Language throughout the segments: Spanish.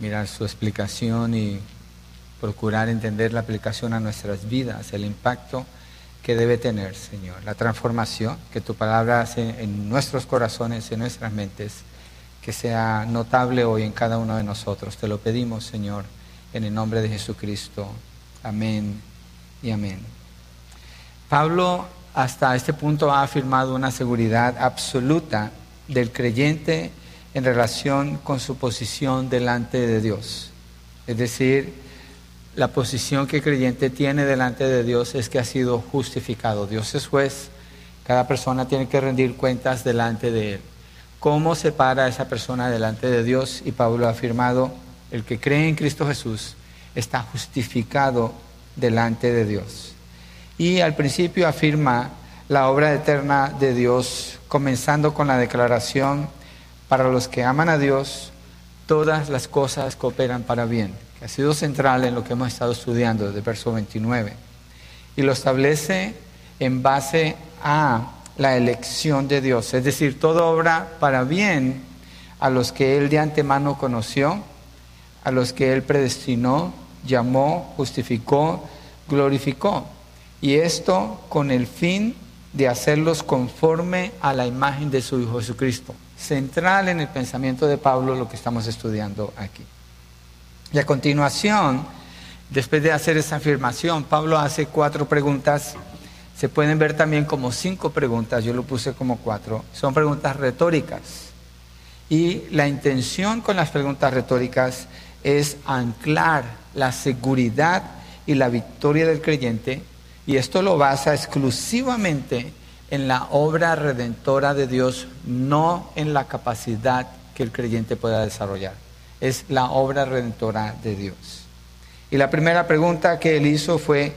mirar su explicación y procurar entender la aplicación a nuestras vidas, el impacto que debe tener, Señor, la transformación que tu palabra hace en nuestros corazones, en nuestras mentes, que sea notable hoy en cada uno de nosotros. Te lo pedimos, Señor, en el nombre de Jesucristo. Amén y amén. Pablo hasta este punto ha afirmado una seguridad absoluta del creyente en relación con su posición delante de Dios. Es decir, la posición que el creyente tiene delante de Dios es que ha sido justificado. Dios es juez, cada persona tiene que rendir cuentas delante de Él. ¿Cómo se para esa persona delante de Dios? Y Pablo ha afirmado, el que cree en Cristo Jesús está justificado delante de Dios. Y al principio afirma la obra eterna de Dios, comenzando con la declaración, para los que aman a Dios, todas las cosas cooperan para bien, que ha sido central en lo que hemos estado estudiando desde verso 29. Y lo establece en base a la elección de Dios, es decir, todo obra para bien a los que Él de antemano conoció, a los que Él predestinó, llamó, justificó, glorificó. Y esto con el fin de hacerlos conforme a la imagen de su Hijo Jesucristo. Central en el pensamiento de Pablo lo que estamos estudiando aquí. Y a continuación, después de hacer esa afirmación, Pablo hace cuatro preguntas. Se pueden ver también como cinco preguntas, yo lo puse como cuatro. Son preguntas retóricas. Y la intención con las preguntas retóricas es anclar la seguridad y la victoria del creyente y esto lo basa exclusivamente en la obra redentora de Dios, no en la capacidad que el creyente pueda desarrollar. Es la obra redentora de Dios. Y la primera pregunta que él hizo fue,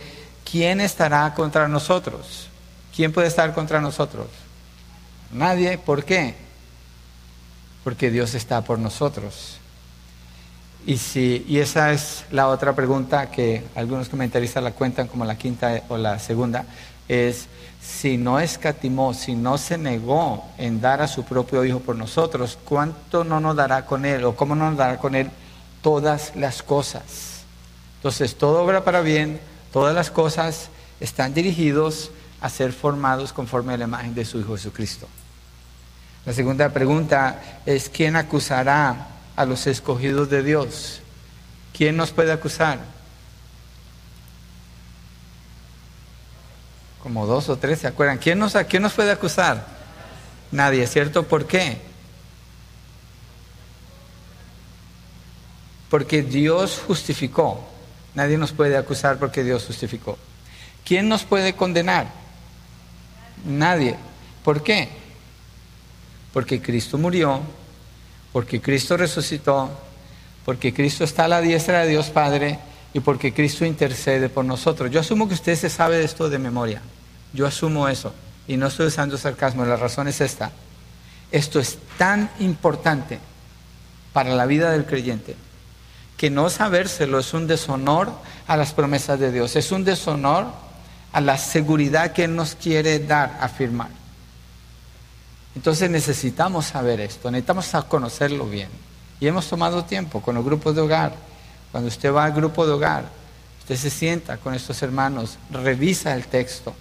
¿quién estará contra nosotros? ¿Quién puede estar contra nosotros? Nadie. ¿Por qué? Porque Dios está por nosotros. Y, si, y esa es la otra pregunta que algunos comentaristas la cuentan como la quinta o la segunda, es si no escatimó, si no se negó en dar a su propio Hijo por nosotros, ¿cuánto no nos dará con Él o cómo nos dará con Él todas las cosas? Entonces, todo obra para bien, todas las cosas están dirigidos a ser formados conforme a la imagen de su Hijo Jesucristo. La segunda pregunta es, ¿quién acusará a los escogidos de Dios. ¿Quién nos puede acusar? Como dos o tres, ¿se acuerdan? ¿Quién nos, quién nos puede acusar? Nadie, ¿cierto? ¿Por qué? Porque Dios justificó. Nadie nos puede acusar porque Dios justificó. ¿Quién nos puede condenar? Nadie. ¿Por qué? Porque Cristo murió porque Cristo resucitó, porque Cristo está a la diestra de Dios Padre y porque Cristo intercede por nosotros. Yo asumo que usted se sabe de esto de memoria. Yo asumo eso. Y no estoy usando sarcasmo, la razón es esta. Esto es tan importante para la vida del creyente que no sabérselo es un deshonor a las promesas de Dios, es un deshonor a la seguridad que Él nos quiere dar, afirmar. Entonces necesitamos saber esto, necesitamos conocerlo bien. Y hemos tomado tiempo con los grupos de hogar. Cuando usted va al grupo de hogar, usted se sienta con estos hermanos, revisa el texto.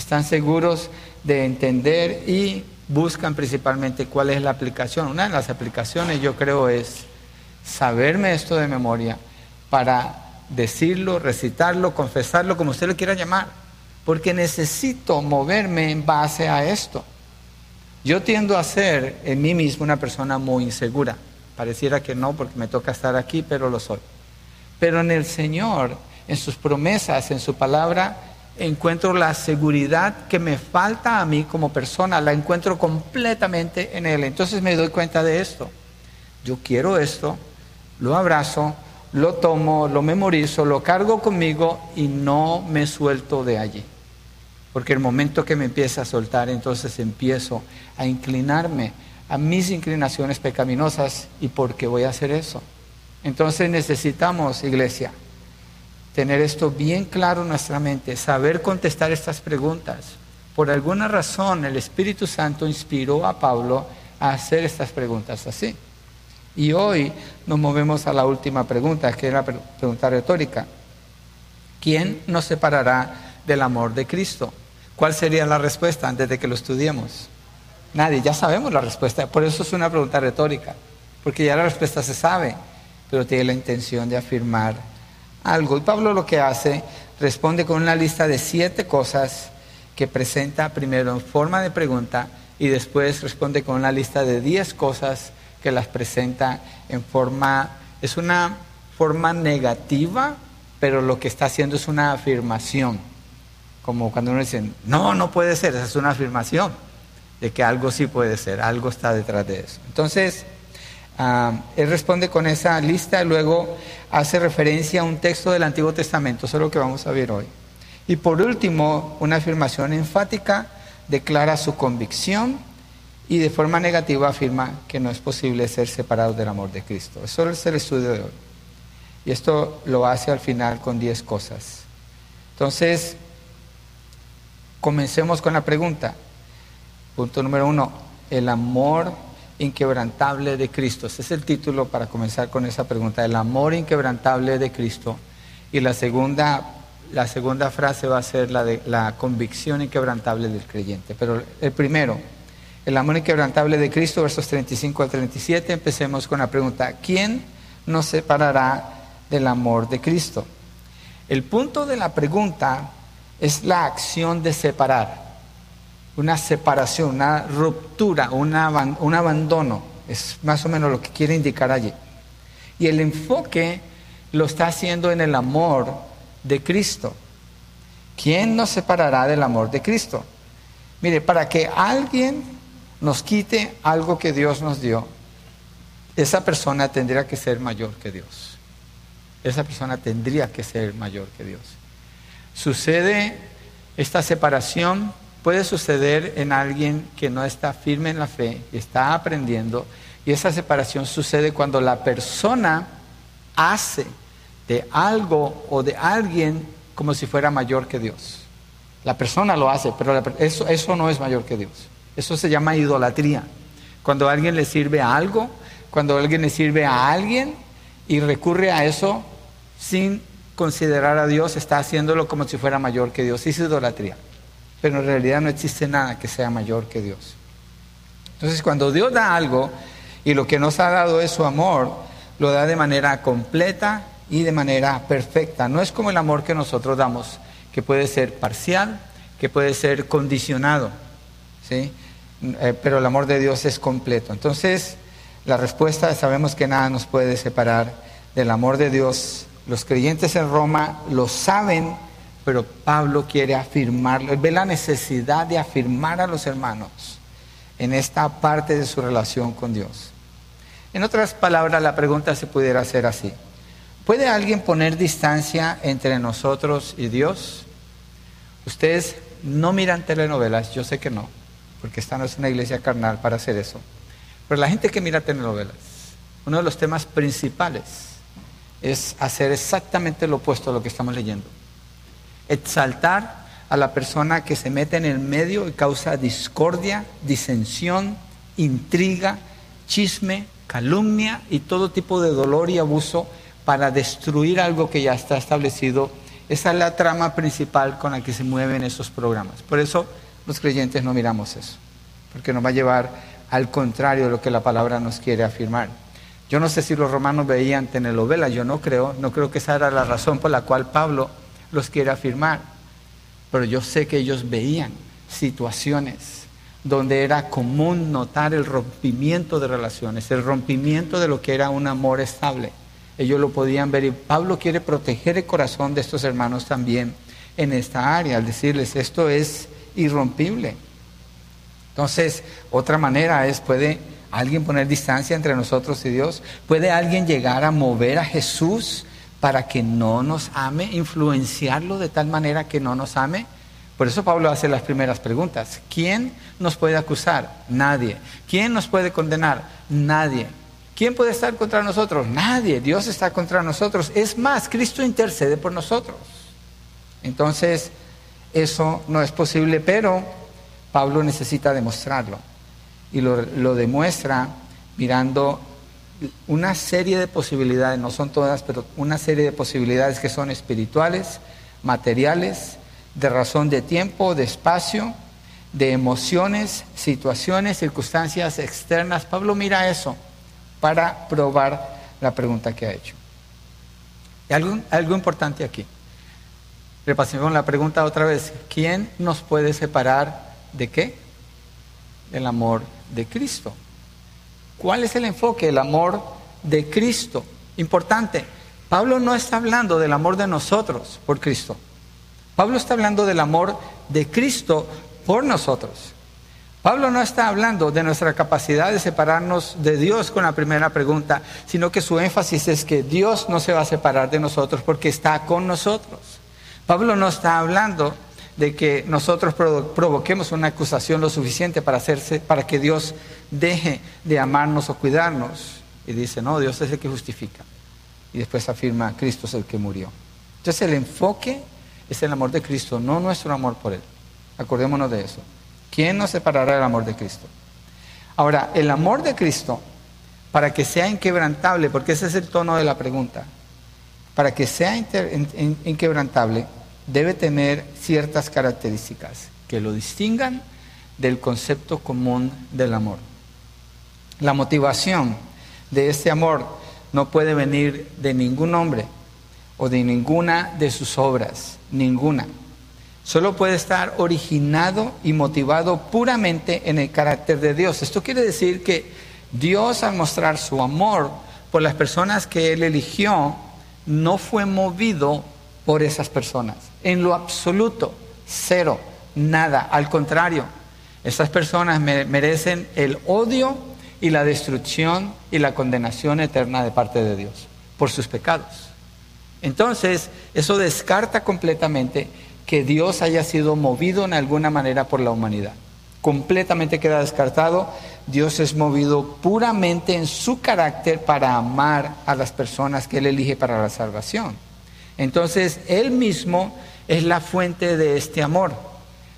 Están seguros de entender y buscan principalmente cuál es la aplicación. Una de las aplicaciones yo creo es saberme esto de memoria para decirlo, recitarlo, confesarlo, como usted lo quiera llamar. Porque necesito moverme en base a esto. Yo tiendo a ser en mí mismo una persona muy insegura. Pareciera que no porque me toca estar aquí, pero lo soy. Pero en el Señor, en sus promesas, en su palabra, encuentro la seguridad que me falta a mí como persona, la encuentro completamente en Él. Entonces me doy cuenta de esto. Yo quiero esto, lo abrazo, lo tomo, lo memorizo, lo cargo conmigo y no me suelto de allí. Porque el momento que me empieza a soltar, entonces empiezo a inclinarme a mis inclinaciones pecaminosas. ¿Y por qué voy a hacer eso? Entonces necesitamos, iglesia, tener esto bien claro en nuestra mente, saber contestar estas preguntas. Por alguna razón el Espíritu Santo inspiró a Pablo a hacer estas preguntas así. Y hoy nos movemos a la última pregunta, que es la pregunta retórica. ¿Quién nos separará del amor de Cristo? ¿Cuál sería la respuesta antes de que lo estudiemos? Nadie, ya sabemos la respuesta, por eso es una pregunta retórica, porque ya la respuesta se sabe, pero tiene la intención de afirmar algo. Y Pablo lo que hace, responde con una lista de siete cosas que presenta primero en forma de pregunta y después responde con una lista de diez cosas que las presenta en forma, es una forma negativa, pero lo que está haciendo es una afirmación. Como cuando uno dice, no, no puede ser, esa es una afirmación de que algo sí puede ser, algo está detrás de eso. Entonces, ah, él responde con esa lista luego hace referencia a un texto del Antiguo Testamento, eso es lo que vamos a ver hoy. Y por último, una afirmación enfática declara su convicción y de forma negativa afirma que no es posible ser separado del amor de Cristo. Eso es el estudio de hoy. Y esto lo hace al final con 10 cosas. Entonces, comencemos con la pregunta. Punto número uno, el amor inquebrantable de Cristo. Ese es el título para comenzar con esa pregunta, el amor inquebrantable de Cristo. Y la segunda, la segunda frase va a ser la de la convicción inquebrantable del creyente. Pero el primero, el amor inquebrantable de Cristo, versos 35 al 37. Empecemos con la pregunta, ¿quién nos separará del amor de Cristo? El punto de la pregunta es la acción de separar, una separación, una ruptura, un abandono. Es más o menos lo que quiere indicar allí. Y el enfoque lo está haciendo en el amor de Cristo. ¿Quién nos separará del amor de Cristo? Mire, para que alguien nos quite algo que Dios nos dio, esa persona tendría que ser mayor que Dios. Esa persona tendría que ser mayor que Dios. Sucede esta separación, puede suceder en alguien que no está firme en la fe y está aprendiendo, y esa separación sucede cuando la persona hace de algo o de alguien como si fuera mayor que Dios. La persona lo hace, pero eso, eso no es mayor que Dios. Eso se llama idolatría. Cuando alguien le sirve a algo, cuando alguien le sirve a alguien y recurre a eso sin considerar a Dios, está haciéndolo como si fuera mayor que Dios. Es idolatría. Pero en realidad no existe nada que sea mayor que Dios. Entonces cuando Dios da algo y lo que nos ha dado es su amor, lo da de manera completa y de manera perfecta. No es como el amor que nosotros damos, que puede ser parcial, que puede ser condicionado. ¿sí? Eh, pero el amor de Dios es completo. Entonces, la respuesta sabemos que nada nos puede separar del amor de Dios. Los creyentes en Roma lo saben, pero Pablo quiere afirmarlo. Ve la necesidad de afirmar a los hermanos en esta parte de su relación con Dios. En otras palabras, la pregunta se pudiera hacer así. ¿Puede alguien poner distancia entre nosotros y Dios? Ustedes no miran telenovelas, yo sé que no porque esta no es una iglesia carnal para hacer eso. Pero la gente que mira telenovelas, uno de los temas principales es hacer exactamente lo opuesto a lo que estamos leyendo. Exaltar a la persona que se mete en el medio y causa discordia, disensión, intriga, chisme, calumnia y todo tipo de dolor y abuso para destruir algo que ya está establecido. Esa es la trama principal con la que se mueven esos programas. Por eso los creyentes no miramos eso, porque nos va a llevar al contrario de lo que la palabra nos quiere afirmar. Yo no sé si los romanos veían telenovelas, yo no creo, no creo que esa era la razón por la cual Pablo los quiere afirmar, pero yo sé que ellos veían situaciones donde era común notar el rompimiento de relaciones, el rompimiento de lo que era un amor estable. Ellos lo podían ver y Pablo quiere proteger el corazón de estos hermanos también en esta área, al decirles, esto es irrompible. Entonces, otra manera es, puede alguien poner distancia entre nosotros y Dios? ¿Puede alguien llegar a mover a Jesús para que no nos ame, influenciarlo de tal manera que no nos ame? Por eso Pablo hace las primeras preguntas. ¿Quién nos puede acusar? Nadie. ¿Quién nos puede condenar? Nadie. ¿Quién puede estar contra nosotros? Nadie. Dios está contra nosotros. Es más, Cristo intercede por nosotros. Entonces, eso no es posible, pero Pablo necesita demostrarlo. Y lo, lo demuestra mirando una serie de posibilidades, no son todas, pero una serie de posibilidades que son espirituales, materiales, de razón de tiempo, de espacio, de emociones, situaciones, circunstancias externas. Pablo mira eso para probar la pregunta que ha hecho. Algo, algo importante aquí. Repasemos la pregunta otra vez. ¿Quién nos puede separar de qué? Del amor de Cristo. ¿Cuál es el enfoque? El amor de Cristo. Importante. Pablo no está hablando del amor de nosotros por Cristo. Pablo está hablando del amor de Cristo por nosotros. Pablo no está hablando de nuestra capacidad de separarnos de Dios con la primera pregunta, sino que su énfasis es que Dios no se va a separar de nosotros porque está con nosotros. Pablo no está hablando de que nosotros provoquemos una acusación lo suficiente para, hacerse, para que Dios deje de amarnos o cuidarnos. Y dice, no, Dios es el que justifica. Y después afirma, Cristo es el que murió. Entonces el enfoque es el amor de Cristo, no nuestro amor por Él. Acordémonos de eso. ¿Quién nos separará del amor de Cristo? Ahora, el amor de Cristo, para que sea inquebrantable, porque ese es el tono de la pregunta, para que sea inquebrantable, debe tener ciertas características que lo distingan del concepto común del amor. La motivación de este amor no puede venir de ningún hombre o de ninguna de sus obras, ninguna. Solo puede estar originado y motivado puramente en el carácter de Dios. Esto quiere decir que Dios al mostrar su amor por las personas que Él eligió, no fue movido por esas personas. En lo absoluto, cero, nada. Al contrario, esas personas merecen el odio y la destrucción y la condenación eterna de parte de Dios por sus pecados. Entonces, eso descarta completamente que Dios haya sido movido en alguna manera por la humanidad. Completamente queda descartado. Dios es movido puramente en su carácter para amar a las personas que Él elige para la salvación. Entonces, Él mismo es la fuente de este amor.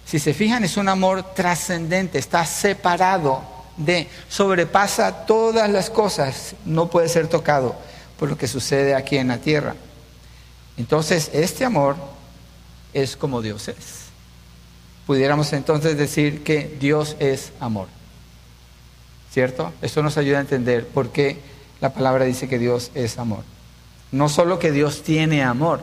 Si se fijan, es un amor trascendente, está separado de, sobrepasa todas las cosas, no puede ser tocado por lo que sucede aquí en la tierra. Entonces, este amor es como Dios es. Pudiéramos entonces decir que Dios es amor. ¿Cierto? Esto nos ayuda a entender por qué la palabra dice que Dios es amor. No solo que Dios tiene amor.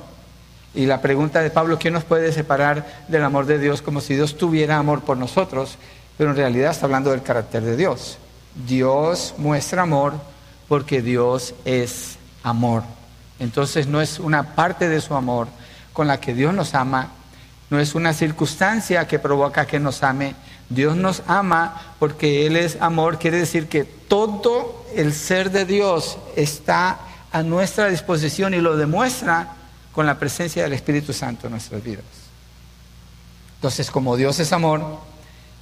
Y la pregunta de Pablo, ¿quién nos puede separar del amor de Dios como si Dios tuviera amor por nosotros? Pero en realidad está hablando del carácter de Dios. Dios muestra amor porque Dios es amor. Entonces no es una parte de su amor con la que Dios nos ama, no es una circunstancia que provoca que nos ame. Dios nos ama porque Él es amor, quiere decir que todo el ser de Dios está a nuestra disposición y lo demuestra con la presencia del Espíritu Santo en nuestras vidas. Entonces, como Dios es amor,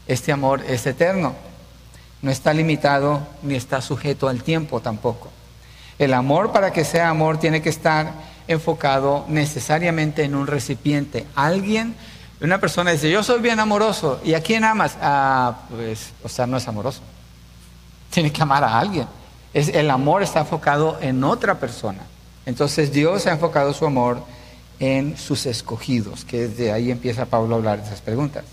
este amor es eterno. No está limitado ni está sujeto al tiempo tampoco. El amor para que sea amor tiene que estar enfocado necesariamente en un recipiente. Alguien, una persona dice, yo soy bien amoroso, ¿y a quién amas? Ah, pues, o sea, no es amoroso. Tiene que amar a alguien el amor está enfocado en otra persona. Entonces Dios ha enfocado su amor en sus escogidos, que desde ahí empieza Pablo a hablar de esas preguntas.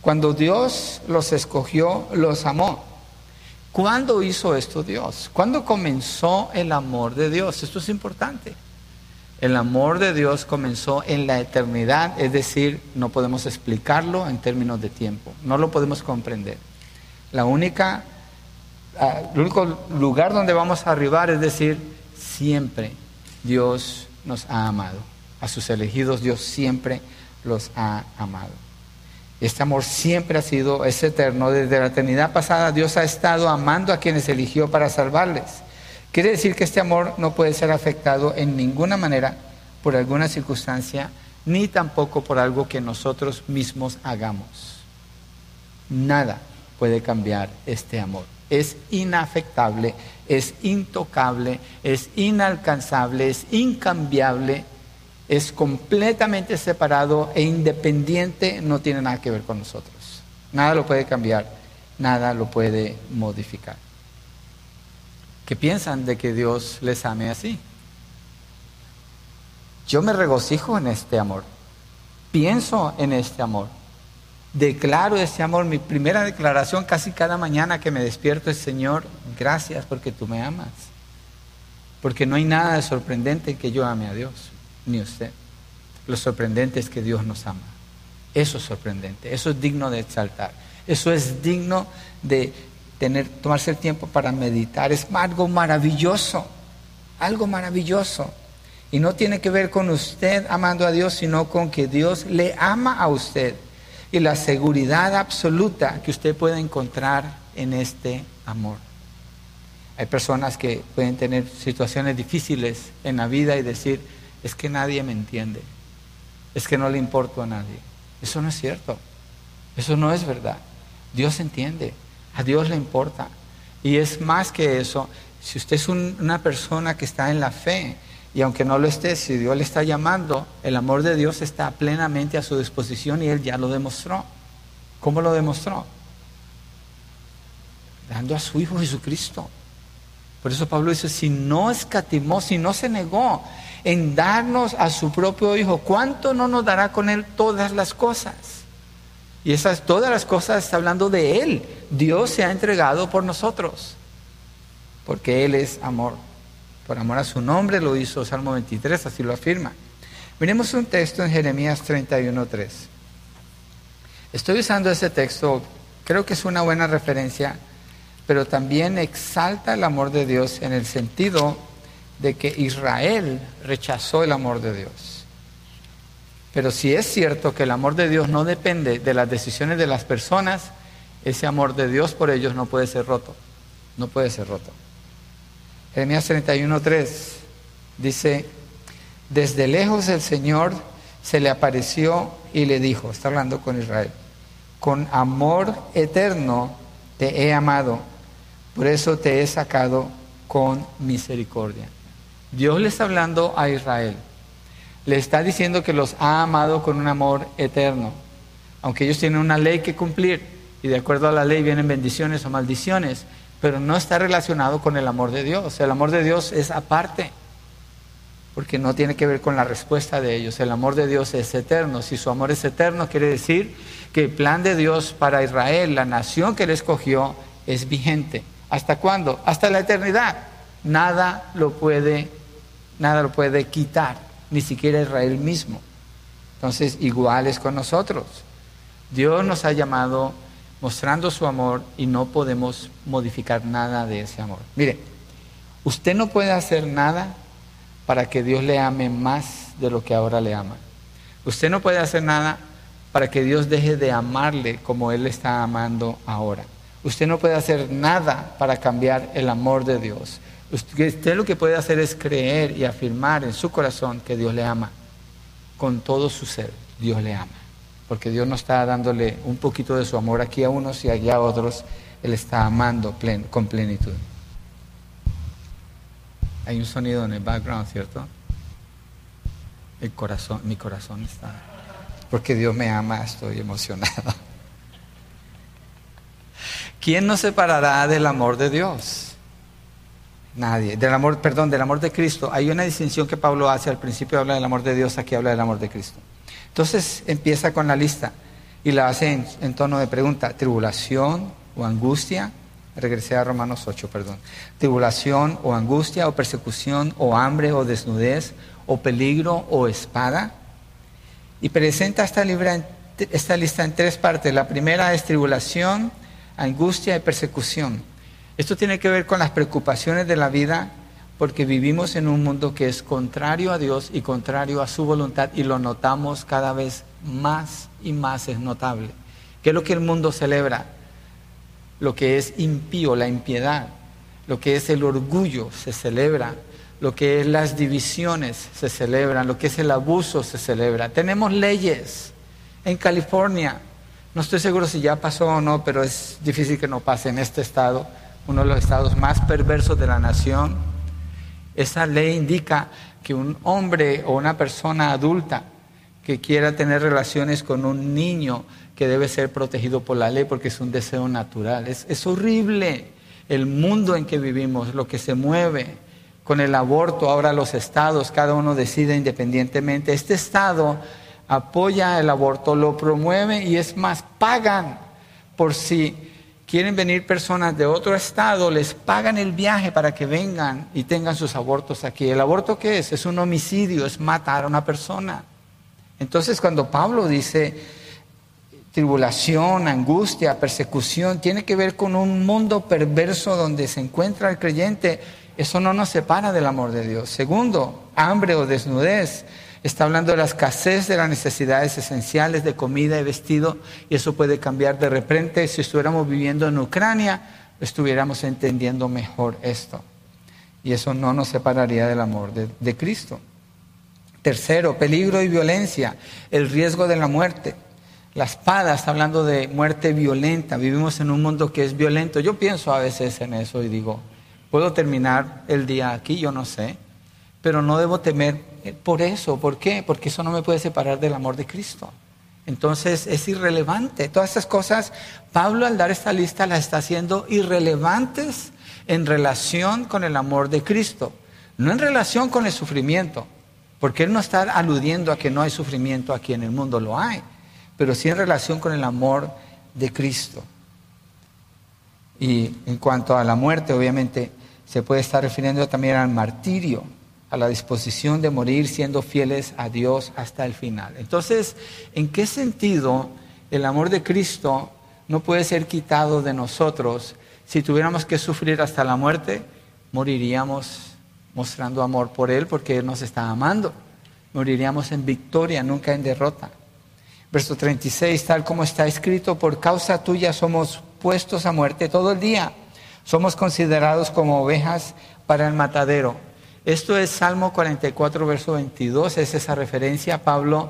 Cuando Dios los escogió, los amó. ¿Cuándo hizo esto Dios? ¿Cuándo comenzó el amor de Dios? Esto es importante. El amor de Dios comenzó en la eternidad, es decir, no podemos explicarlo en términos de tiempo, no lo podemos comprender. La única el único lugar donde vamos a arribar es decir, siempre Dios nos ha amado. A sus elegidos Dios siempre los ha amado. Este amor siempre ha sido, es eterno. Desde la eternidad pasada Dios ha estado amando a quienes eligió para salvarles. Quiere decir que este amor no puede ser afectado en ninguna manera por alguna circunstancia, ni tampoco por algo que nosotros mismos hagamos. Nada puede cambiar este amor. Es inafectable, es intocable, es inalcanzable, es incambiable es completamente separado e independiente, no tiene nada que ver con nosotros. Nada lo puede cambiar, nada lo puede modificar. ¿Qué piensan de que Dios les ame así? Yo me regocijo en este amor, pienso en este amor, declaro este amor. Mi primera declaración casi cada mañana que me despierto es, Señor, gracias porque tú me amas. Porque no hay nada de sorprendente que yo ame a Dios ni usted. Lo sorprendente es que Dios nos ama. Eso es sorprendente, eso es digno de exaltar, eso es digno de tener, tomarse el tiempo para meditar. Es algo maravilloso, algo maravilloso. Y no tiene que ver con usted amando a Dios, sino con que Dios le ama a usted. Y la seguridad absoluta que usted puede encontrar en este amor. Hay personas que pueden tener situaciones difíciles en la vida y decir, es que nadie me entiende, es que no le importo a nadie. Eso no es cierto, eso no es verdad. Dios entiende, a Dios le importa. Y es más que eso, si usted es una persona que está en la fe, y aunque no lo esté, si Dios le está llamando, el amor de Dios está plenamente a su disposición y Él ya lo demostró. ¿Cómo lo demostró? Dando a su Hijo Jesucristo. Por eso Pablo dice, si no escatimó, si no se negó, en darnos a su propio Hijo, ¿cuánto no nos dará con Él todas las cosas? Y esas todas las cosas está hablando de Él. Dios se ha entregado por nosotros, porque Él es amor. Por amor a su nombre lo hizo Salmo 23, así lo afirma. Miremos un texto en Jeremías 31.3. Estoy usando ese texto, creo que es una buena referencia, pero también exalta el amor de Dios en el sentido de que Israel rechazó el amor de Dios. Pero si es cierto que el amor de Dios no depende de las decisiones de las personas, ese amor de Dios por ellos no puede ser roto. No puede ser roto. Jeremías 31.3 dice, desde lejos el Señor se le apareció y le dijo, está hablando con Israel, con amor eterno te he amado, por eso te he sacado con misericordia. Dios le está hablando a Israel. Le está diciendo que los ha amado con un amor eterno. Aunque ellos tienen una ley que cumplir y de acuerdo a la ley vienen bendiciones o maldiciones, pero no está relacionado con el amor de Dios. El amor de Dios es aparte, porque no tiene que ver con la respuesta de ellos. El amor de Dios es eterno. Si su amor es eterno, quiere decir que el plan de Dios para Israel, la nación que él escogió, es vigente. ¿Hasta cuándo? Hasta la eternidad. Nada lo puede nada lo puede quitar, ni siquiera Israel mismo. Entonces, igual es con nosotros. Dios nos ha llamado mostrando su amor y no podemos modificar nada de ese amor. Mire, usted no puede hacer nada para que Dios le ame más de lo que ahora le ama. Usted no puede hacer nada para que Dios deje de amarle como Él le está amando ahora. Usted no puede hacer nada para cambiar el amor de Dios. Usted lo que puede hacer es creer y afirmar en su corazón que Dios le ama. Con todo su ser, Dios le ama. Porque Dios no está dándole un poquito de su amor aquí a unos y allá a otros. Él está amando con plenitud. Hay un sonido en el background, ¿cierto? El corazón, mi corazón está. Porque Dios me ama, estoy emocionado. ¿Quién nos separará del amor de Dios? Nadie. Del amor, perdón, del amor de Cristo. Hay una distinción que Pablo hace. Al principio habla del amor de Dios, aquí habla del amor de Cristo. Entonces empieza con la lista y la hace en, tono de pregunta. Tribulación o angustia. Regresé a Romanos 8, perdón. Tribulación o angustia o persecución o hambre o desnudez o peligro o espada. Y presenta esta, esta lista en tres partes. La primera es tribulación, angustia y persecución. Esto tiene que ver con las preocupaciones de la vida porque vivimos en un mundo que es contrario a Dios y contrario a su voluntad y lo notamos cada vez más y más es notable. ¿Qué es lo que el mundo celebra? Lo que es impío, la impiedad, lo que es el orgullo se celebra, lo que es las divisiones se celebran, lo que es el abuso se celebra. Tenemos leyes en California, no estoy seguro si ya pasó o no, pero es difícil que no pase en este estado, uno de los estados más perversos de la nación. Esa ley indica que un hombre o una persona adulta que quiera tener relaciones con un niño que debe ser protegido por la ley porque es un deseo natural. Es, es horrible el mundo en que vivimos, lo que se mueve con el aborto, ahora los estados, cada uno decide independientemente. Este estado apoya el aborto, lo promueve y es más, pagan por si quieren venir personas de otro estado, les pagan el viaje para que vengan y tengan sus abortos aquí. ¿El aborto qué es? Es un homicidio, es matar a una persona. Entonces cuando Pablo dice tribulación, angustia, persecución, tiene que ver con un mundo perverso donde se encuentra el creyente, eso no nos separa del amor de Dios. Segundo, hambre o desnudez. Está hablando de la escasez de las necesidades esenciales de comida y vestido, y eso puede cambiar de repente. Si estuviéramos viviendo en Ucrania, estuviéramos entendiendo mejor esto. Y eso no nos separaría del amor de, Cristo. Tercero, peligro y violencia, el riesgo de la muerte. La espada está hablando de muerte violenta. Vivimos en un mundo que es violento. Yo pienso a veces en eso y digo, puedo terminar el día aquí, yo no sé, pero no debo temer por eso. ¿Por qué? Porque eso no me puede separar del amor de Cristo. Entonces es irrelevante. Todas estas cosas, Pablo al dar esta lista las está haciendo irrelevantes en relación con el amor de Cristo, no en relación con el sufrimiento, porque él no está aludiendo a que no hay sufrimiento aquí en el mundo, lo hay, pero sí en relación con el amor de Cristo. Y en cuanto a la muerte, obviamente se puede estar refiriendo también al martirio, a la disposición de morir siendo fieles a Dios hasta el final. Entonces, ¿en qué sentido el amor de Cristo no puede ser quitado de nosotros? Si tuviéramos que sufrir hasta la muerte, moriríamos mostrando amor por Él porque Él nos está amando. Moriríamos en victoria, nunca en derrota. Verso 36, tal como está escrito, por causa tuya somos puestos a muerte todo el día. Somos considerados como ovejas para el matadero. Esto es Salmo 44, verso 22, es esa referencia. Pablo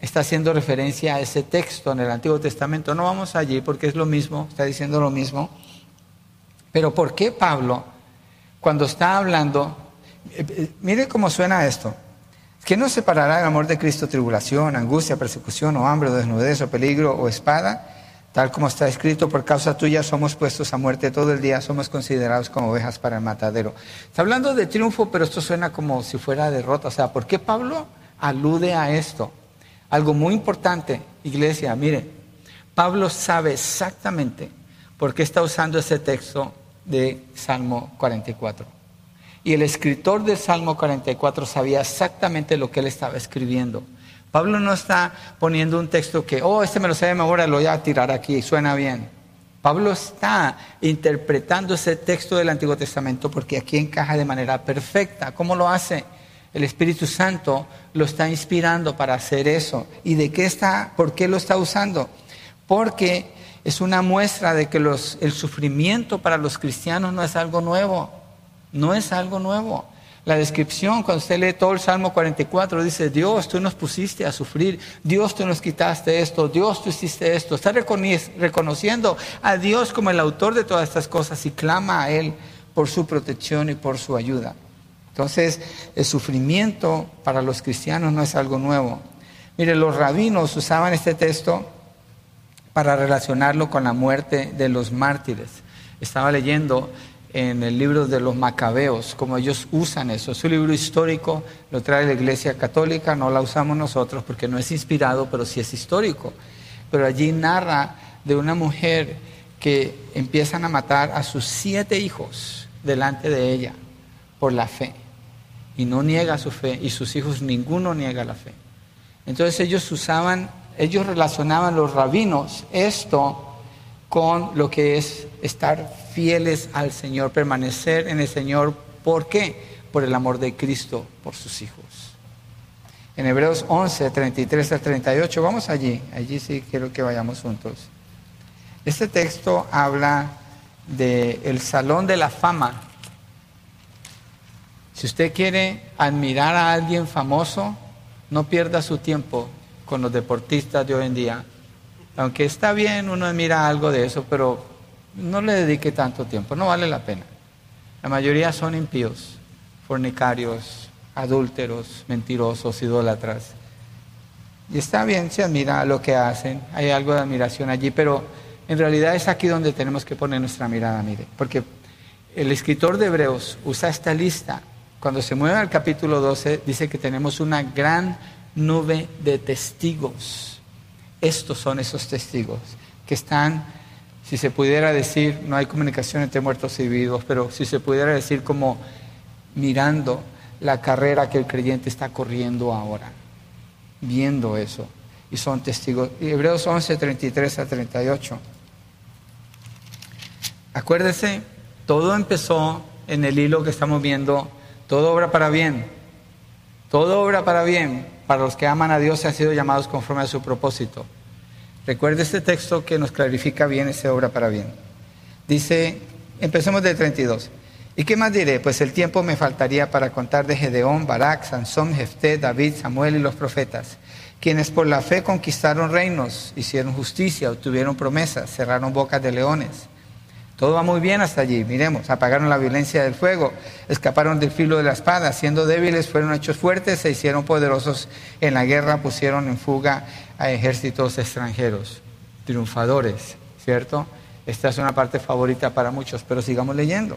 está haciendo referencia a ese texto en el Antiguo Testamento. No vamos allí porque es lo mismo, está diciendo lo mismo. Pero ¿por qué Pablo, cuando está hablando, eh, eh, mire cómo suena esto? ¿Qué nos separará el amor de Cristo tribulación, angustia, persecución o hambre o desnudez o peligro o espada? Tal como está escrito, por causa tuya somos puestos a muerte todo el día, somos considerados como ovejas para el matadero. Está hablando de triunfo, pero esto suena como si fuera derrota. O sea, ¿por qué Pablo alude a esto? Algo muy importante, iglesia, mire, Pablo sabe exactamente por qué está usando ese texto de Salmo 44. Y el escritor del Salmo 44 sabía exactamente lo que él estaba escribiendo. Pablo no está poniendo un texto que, oh, este me lo sé de lo voy a tirar aquí, suena bien. Pablo está interpretando ese texto del Antiguo Testamento porque aquí encaja de manera perfecta. ¿Cómo lo hace? El Espíritu Santo lo está inspirando para hacer eso. ¿Y de qué está? ¿Por qué lo está usando? Porque es una muestra de que el sufrimiento para los cristianos no es algo nuevo. No es algo nuevo. La descripción, cuando usted lee todo el Salmo 44, dice, Dios, tú nos pusiste a sufrir, Dios, tú nos quitaste esto, Dios, tú hiciste esto. Está reconociendo a Dios como el autor de todas estas cosas y clama a Él por su protección y por su ayuda. Entonces, el sufrimiento para los cristianos no es algo nuevo. Mire, los rabinos usaban este texto para relacionarlo con la muerte de los mártires. Estaba leyendo en el libro de los macabeos, como ellos usan eso. Es un libro histórico, lo trae la Iglesia Católica, no la usamos nosotros porque no es inspirado, pero sí es histórico. Pero allí narra de una mujer que empiezan a matar a sus siete hijos delante de ella por la fe. Y no niega su fe, y sus hijos ninguno niega la fe. Entonces ellos usaban, ellos relacionaban los rabinos esto con lo que es estar fieles al Señor, permanecer en el Señor. ¿Por qué? Por el amor de Cristo por sus hijos. En Hebreos 11, 33 al 38, vamos allí, allí sí quiero que vayamos juntos. Este texto habla del el salón de la fama. Si usted quiere admirar a alguien famoso, no pierda su tiempo con los deportistas de hoy en día. Aunque está bien, uno admira algo de eso, pero no le dedique tanto tiempo, no vale la pena. La mayoría son impíos, fornicarios, adúlteros, mentirosos, idólatras. Y está bien, se admira lo que hacen, hay algo de admiración allí, pero en realidad es aquí donde tenemos que poner nuestra mirada, mire, porque el escritor de Hebreos usa esta lista. Cuando se mueve al capítulo 12, dice que tenemos una gran nube de testigos. Estos son esos testigos que están, si se pudiera decir, no hay comunicación entre muertos y vivos, pero si se pudiera decir como mirando la carrera que el creyente está corriendo ahora, viendo eso. Y son testigos. Hebreos 11, 33 a 38. Acuérdese, todo empezó en el hilo que estamos viendo, todo obra para bien, todo obra para bien para los que aman a Dios y han sido llamados conforme a su propósito. Recuerde este texto que nos clarifica bien esa obra para bien. Dice, empecemos de 32. ¿Y qué más diré? Pues el tiempo me faltaría para contar de Gedeón, Barak, Sansón, Jefté, David, Samuel y los profetas, quienes por la fe conquistaron reinos, hicieron justicia, obtuvieron promesas, cerraron bocas de leones. Todo va muy bien hasta allí. Miremos, apagaron la violencia del fuego, escaparon del filo de la espada, siendo débiles fueron hechos fuertes, se hicieron poderosos en la guerra, pusieron en fuga a ejércitos extranjeros, triunfadores, ¿cierto? Esta es una parte favorita para muchos, pero sigamos leyendo.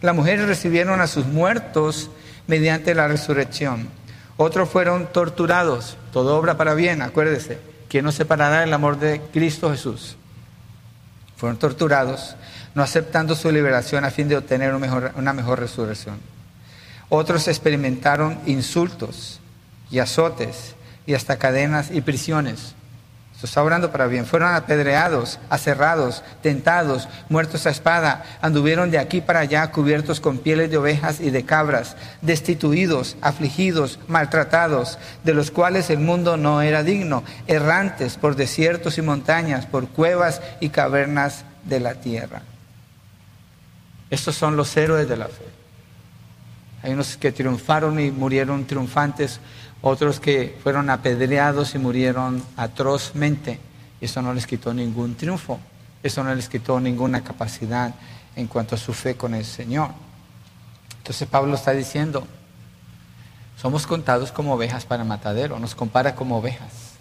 Las mujeres recibieron a sus muertos mediante la resurrección. Otros fueron torturados. Todo obra para bien, acuérdese. ¿Quién nos separará del amor de Cristo Jesús? Fueron torturados, no aceptando su liberación a fin de obtener una mejor resurrección. Otros experimentaron insultos y azotes y hasta cadenas y prisiones está orando para bien. Fueron apedreados, aserrados, tentados, muertos a espada. Anduvieron de aquí para allá cubiertos con pieles de ovejas y de cabras, destituidos, afligidos, maltratados, de los cuales el mundo no era digno, errantes por desiertos y montañas, por cuevas y cavernas de la tierra. Estos son los héroes de la fe. Hay unos que triunfaron y murieron triunfantes, otros que fueron apedreados y murieron atrozmente. Eso no les quitó ningún triunfo, eso no les quitó ninguna capacidad en cuanto a su fe con el Señor. Entonces Pablo está diciendo, somos contados como ovejas para matadero, nos compara como ovejas.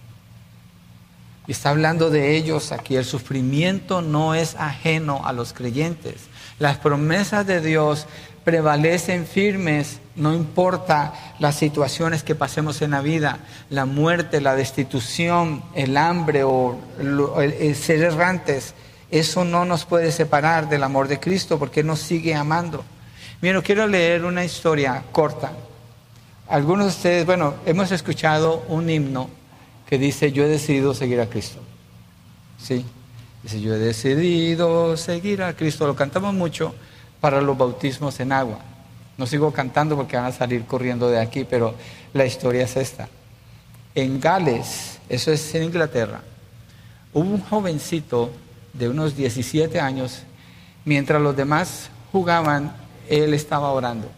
Y está hablando de ellos aquí, el sufrimiento no es ajeno a los creyentes. Las promesas de Dios prevalecen firmes, no importa las situaciones que pasemos en la vida, la muerte, la destitución, el hambre o el, ser errantes, eso no nos puede separar del amor de Cristo porque nos sigue amando. Mira, quiero leer una historia corta. Algunos de ustedes, bueno, hemos escuchado un himno que dice, yo he decidido seguir a Cristo. Sí, dice, yo he decidido seguir a Cristo. Lo cantamos mucho para los bautismos en agua. No sigo cantando porque van a salir corriendo de aquí, pero la historia es esta. En Gales, eso es en Inglaterra, hubo un jovencito de unos 17 años, mientras los demás jugaban, él estaba orando.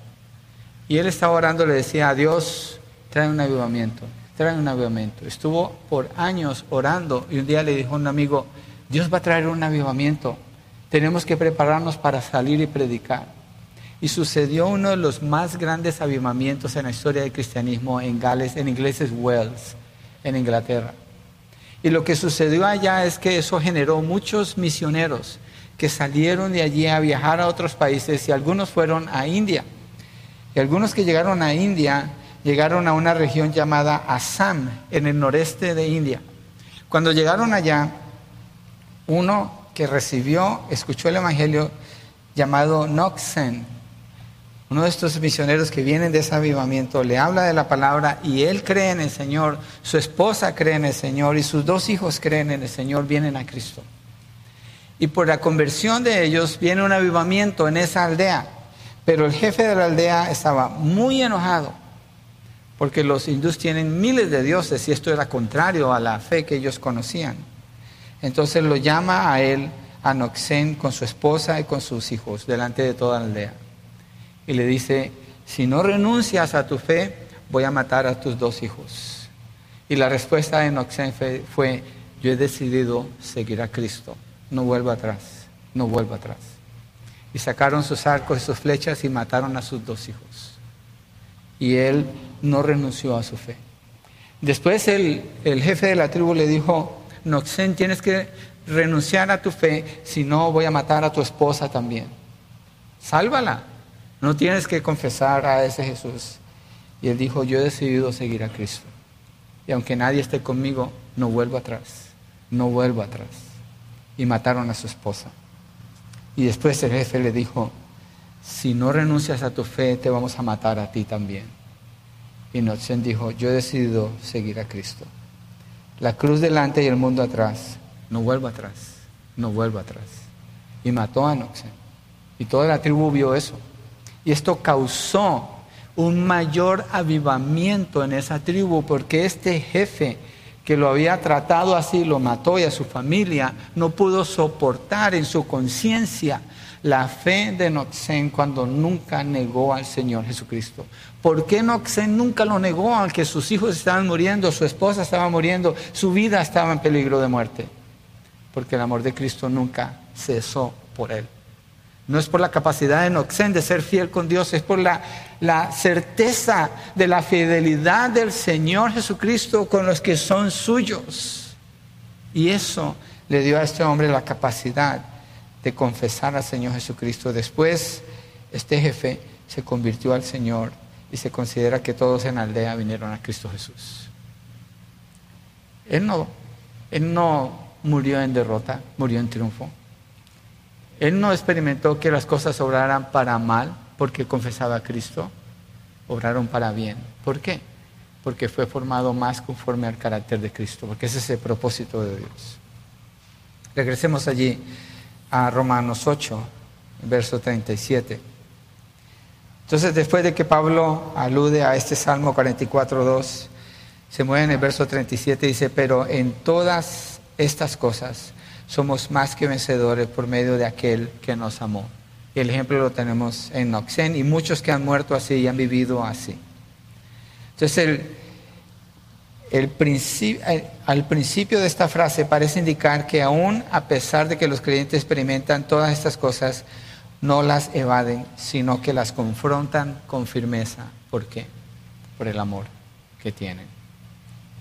Y él estaba orando, le decía a Dios, trae un avivamiento, trae un avivamiento. Estuvo por años orando y un día le dijo a un amigo, Dios va a traer un avivamiento tenemos que prepararnos para salir y predicar. Y sucedió uno de los más grandes avivamientos en la historia del cristianismo en Gales, en inglés es Wales, en Inglaterra. Y lo que sucedió allá es que eso generó muchos misioneros que salieron de allí a viajar a otros países y algunos fueron a India. Y algunos que llegaron a India llegaron a una región llamada Assam, en el noreste de India. Cuando llegaron allá, uno que recibió, escuchó el Evangelio llamado Noxen. Uno de estos misioneros que vienen de ese avivamiento le habla de la palabra y él cree en el Señor, su esposa cree en el Señor y sus dos hijos creen en el Señor, vienen a Cristo. Y por la conversión de ellos viene un avivamiento en esa aldea. Pero el jefe de la aldea estaba muy enojado porque los hindús tienen miles de dioses y esto era contrario a la fe que ellos conocían. Entonces lo llama a él a Noxén con su esposa y con sus hijos delante de toda la aldea. Y le dice, si no renuncias a tu fe, voy a matar a tus dos hijos. Y la respuesta de Noxén fue, yo he decidido seguir a Cristo, no vuelvo atrás, no vuelvo atrás. Y sacaron sus arcos y sus flechas y mataron a sus dos hijos. Y él no renunció a su fe. Después el, el jefe de la tribu le dijo, Noxén, tienes que renunciar a tu fe, si no voy a matar a tu esposa también. Sálvala. No tienes que confesar a ese Jesús. Y él dijo, yo he decidido seguir a Cristo. Y aunque nadie esté conmigo, no vuelvo atrás. No vuelvo atrás. Y mataron a su esposa. Y después el jefe le dijo, si no renuncias a tu fe, te vamos a matar a ti también. Y Nochen dijo, yo he decidido seguir a Cristo. La cruz delante y el mundo atrás no vuelva atrás, no vuelva atrás. Y mató a Noxen. Y toda la tribu vio eso. Y esto causó un mayor avivamiento en esa tribu porque este jefe que lo había tratado así, lo mató y a su familia, no pudo soportar en su conciencia la fe de Noxen cuando nunca negó al Señor Jesucristo. ¿Por qué Noxen nunca lo negó aunque sus hijos estaban muriendo, su esposa estaba muriendo, su vida estaba en peligro de muerte? porque el amor de Cristo nunca cesó por él. No es por la capacidad de Noxen de ser fiel con Dios, es por la, la, certeza de la fidelidad del Señor Jesucristo con los que son suyos. Y eso le dio a este hombre la capacidad de confesar al Señor Jesucristo. Después, este jefe se convirtió al Señor y se considera que todos en la aldea vinieron a Cristo Jesús. Él no, él no murió en derrota, murió en triunfo. Él no experimentó que las cosas obraran para mal porque confesaba a Cristo, obraron para bien. ¿Por qué? Porque fue formado más conforme al carácter de Cristo, porque ese es el propósito de Dios. Regresemos allí a Romanos 8, verso 37. Entonces, después de que Pablo alude a este Salmo 44, 2, se mueve en el verso 37 y dice, pero en todas estas cosas, somos más que vencedores por medio de aquel que nos amó. Y el ejemplo lo tenemos en Noxen y muchos que han muerto así y han vivido así. Entonces, el, el al principio de esta frase parece indicar que aún a pesar de que los creyentes experimentan todas estas cosas, no las evaden, sino que las confrontan con firmeza. ¿Por qué? Por el amor que tienen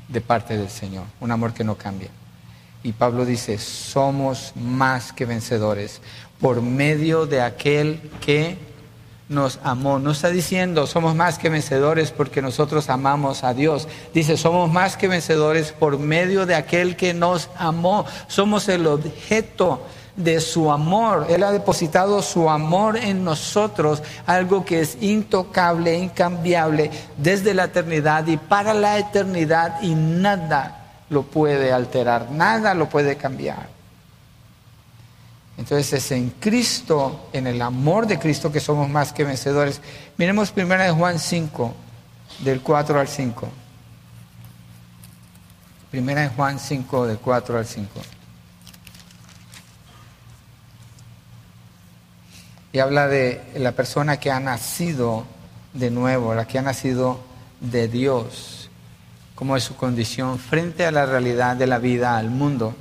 de parte del Señor, un amor que no cambia. Y Pablo dice, somos más que vencedores por medio de aquel que nos amó. No está diciendo somos más que vencedores porque nosotros amamos a Dios. Dice, somos más que vencedores por medio de aquel que nos amó. Somos el objeto de su amor. Él ha depositado su amor en nosotros, algo que es intocable, incambiable desde la eternidad y para la eternidad y nada lo puede alterar, nada lo puede cambiar. Entonces es en Cristo, en el amor de Cristo que somos más que vencedores. Miremos primero de Juan 5, del 4 al 5. Primera de Juan 5, del 4 al 5. Y habla de la persona que ha nacido de nuevo, la que ha nacido de Dios como es su condición frente a la realidad de la vida al mundo.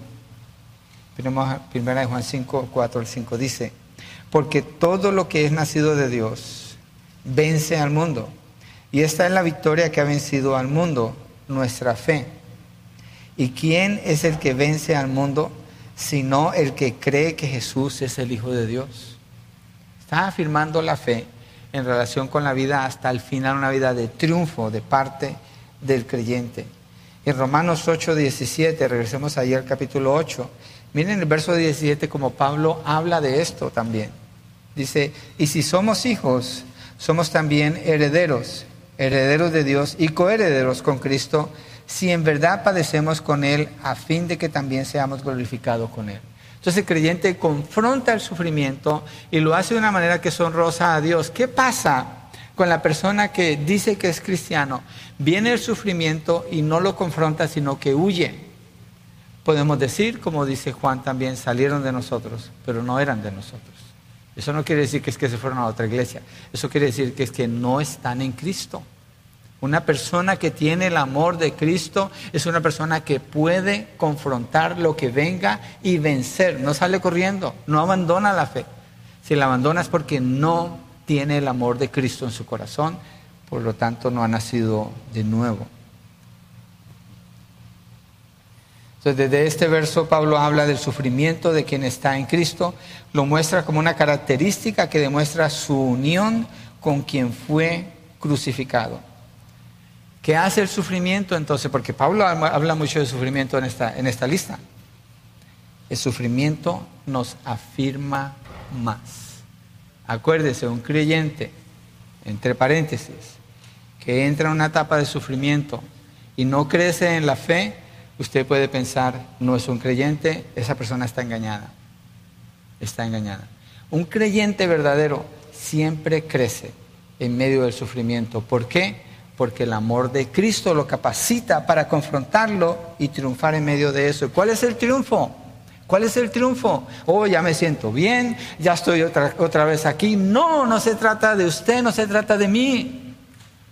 Primera de Juan 5, 4 al 5 dice, porque todo lo que es nacido de Dios vence al mundo. Y esta es la victoria que ha vencido al mundo, nuestra fe. ¿Y quién es el que vence al mundo sino el que cree que Jesús es el Hijo de Dios? Está afirmando la fe en relación con la vida hasta el final, una vida de triunfo de parte de del creyente. En Romanos 8, 17, regresemos ahí al capítulo 8, miren el verso 17 como Pablo habla de esto también. Dice, y si somos hijos, somos también herederos, herederos de Dios y coherederos con Cristo, si en verdad padecemos con Él, a fin de que también seamos glorificados con Él. Entonces el creyente confronta el sufrimiento y lo hace de una manera que es honrosa a Dios. ¿Qué pasa con la persona que dice que es cristiano, viene el sufrimiento y no lo confronta, sino que huye. Podemos decir, como dice Juan también, salieron de nosotros, pero no eran de nosotros. Eso no quiere decir que es que se fueron a otra iglesia. Eso quiere decir que es que no están en Cristo. Una persona que tiene el amor de Cristo es una persona que puede confrontar lo que venga y vencer. No sale corriendo, no abandona la fe. Si la abandona es porque no tiene el amor de Cristo en su corazón, por lo tanto no ha nacido de nuevo. Entonces, desde este verso Pablo habla del sufrimiento de quien está en Cristo, lo muestra como una característica que demuestra su unión con quien fue crucificado. ¿Qué hace el sufrimiento entonces? Porque Pablo habla mucho de sufrimiento en esta, en esta lista. El sufrimiento nos afirma más. Acuérdese, un creyente, entre paréntesis, que entra en una etapa de sufrimiento y no crece en la fe, usted puede pensar, no es un creyente, esa persona está engañada. Está engañada. Un creyente verdadero siempre crece en medio del sufrimiento. ¿Por qué? Porque el amor de Cristo lo capacita para confrontarlo y triunfar en medio de eso. ¿Cuál es el triunfo? ¿Cuál es el triunfo? Oh, ya me siento bien, ya estoy otra, otra vez aquí. No, no se trata de usted, no se trata de mí.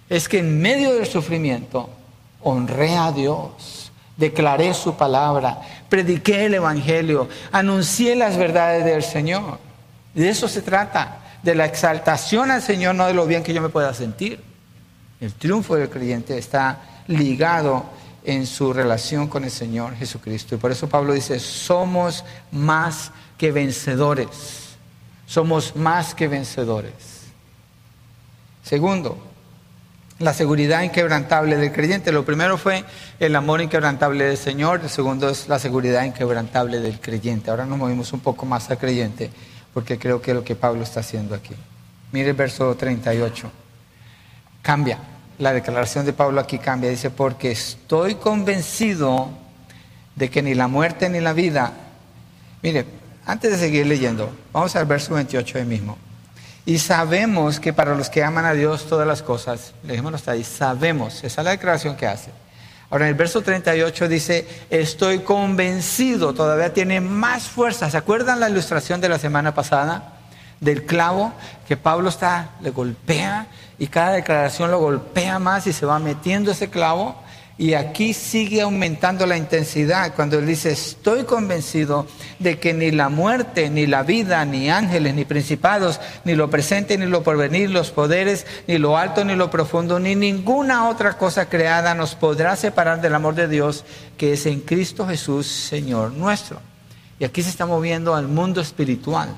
Es que en medio del sufrimiento honré a Dios declaré su palabra, prediqué el Evangelio, anuncié las verdades del Señor. De eso se trata, de la exaltación al Señor, no de lo bien que yo me pueda sentir. El triunfo del creyente está ligado en su relación con el Señor Jesucristo. Y por eso Pablo dice, somos más que vencedores. Somos más que vencedores. Segundo, la seguridad inquebrantable del creyente. Lo primero fue el amor inquebrantable del Señor, el segundo es la seguridad inquebrantable del creyente. Ahora nos movimos un poco más al creyente, porque creo que lo que Pablo está haciendo aquí. Mire el verso 38. Cambia. La declaración de Pablo aquí cambia. Dice, porque estoy convencido de que ni la muerte ni la vida... Mire, antes de seguir leyendo, vamos al verso 28 ahí mismo. Y sabemos que para los que aman a Dios todas las cosas, dejémoslo ahí, sabemos, esa es la declaración que hace. Ahora en el verso 38 dice, estoy convencido, todavía tiene más fuerza. ¿Se acuerdan la ilustración de la semana pasada? Del clavo que Pablo está, le golpea y cada declaración lo golpea más y se va metiendo ese clavo y aquí sigue aumentando la intensidad cuando él dice, estoy convencido de que ni la muerte, ni la vida, ni ángeles, ni principados, ni lo presente, ni lo porvenir, los poderes, ni lo alto, ni lo profundo, ni ninguna otra cosa creada nos podrá separar del amor de Dios que es en Cristo Jesús, Señor nuestro. Y aquí se está moviendo al mundo espiritual.